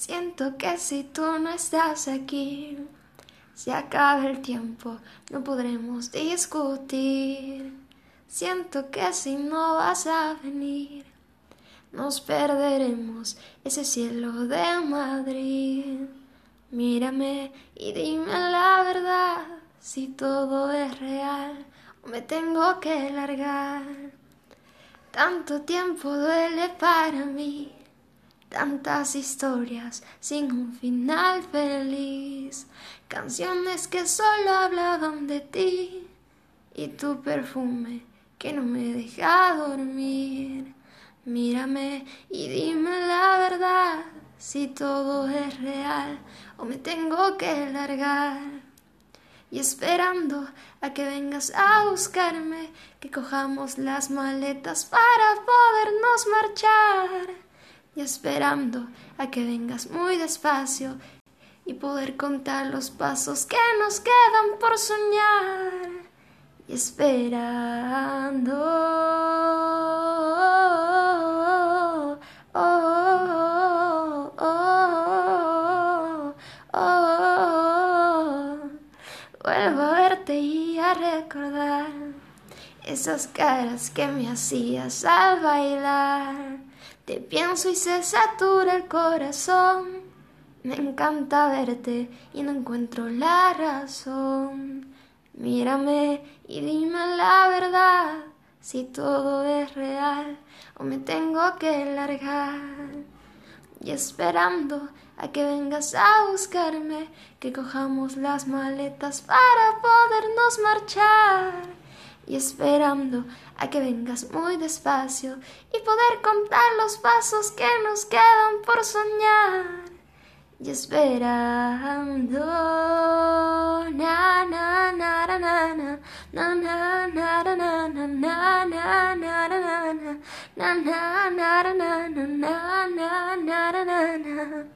Siento que si tú no estás aquí, se acaba el tiempo, no podremos discutir. Siento que si no vas a venir, nos perderemos ese cielo de Madrid. Mírame y dime la verdad, si todo es real o me tengo que largar. Tanto tiempo duele para mí tantas historias sin un final feliz, canciones que solo hablaban de ti y tu perfume que no me deja dormir. Mírame y dime la verdad, si todo es real o me tengo que largar. Y esperando a que vengas a buscarme, que cojamos las maletas para podernos marchar y esperando a que vengas muy despacio y poder contar los pasos que nos quedan por soñar. Y esperando. Oh, oh, oh, vuelvo a verte y a recordar esas caras que me hacías al bailar te pienso y se satura el corazón. Me encanta verte y no encuentro la razón. Mírame y dime la verdad, si todo es real o me tengo que largar. Y esperando a que vengas a buscarme, que cojamos las maletas para podernos marchar y esperando a que vengas muy despacio y poder contar los pasos que nos quedan por soñar. Y esperando na na na na na na na na na na na na na na na na na na na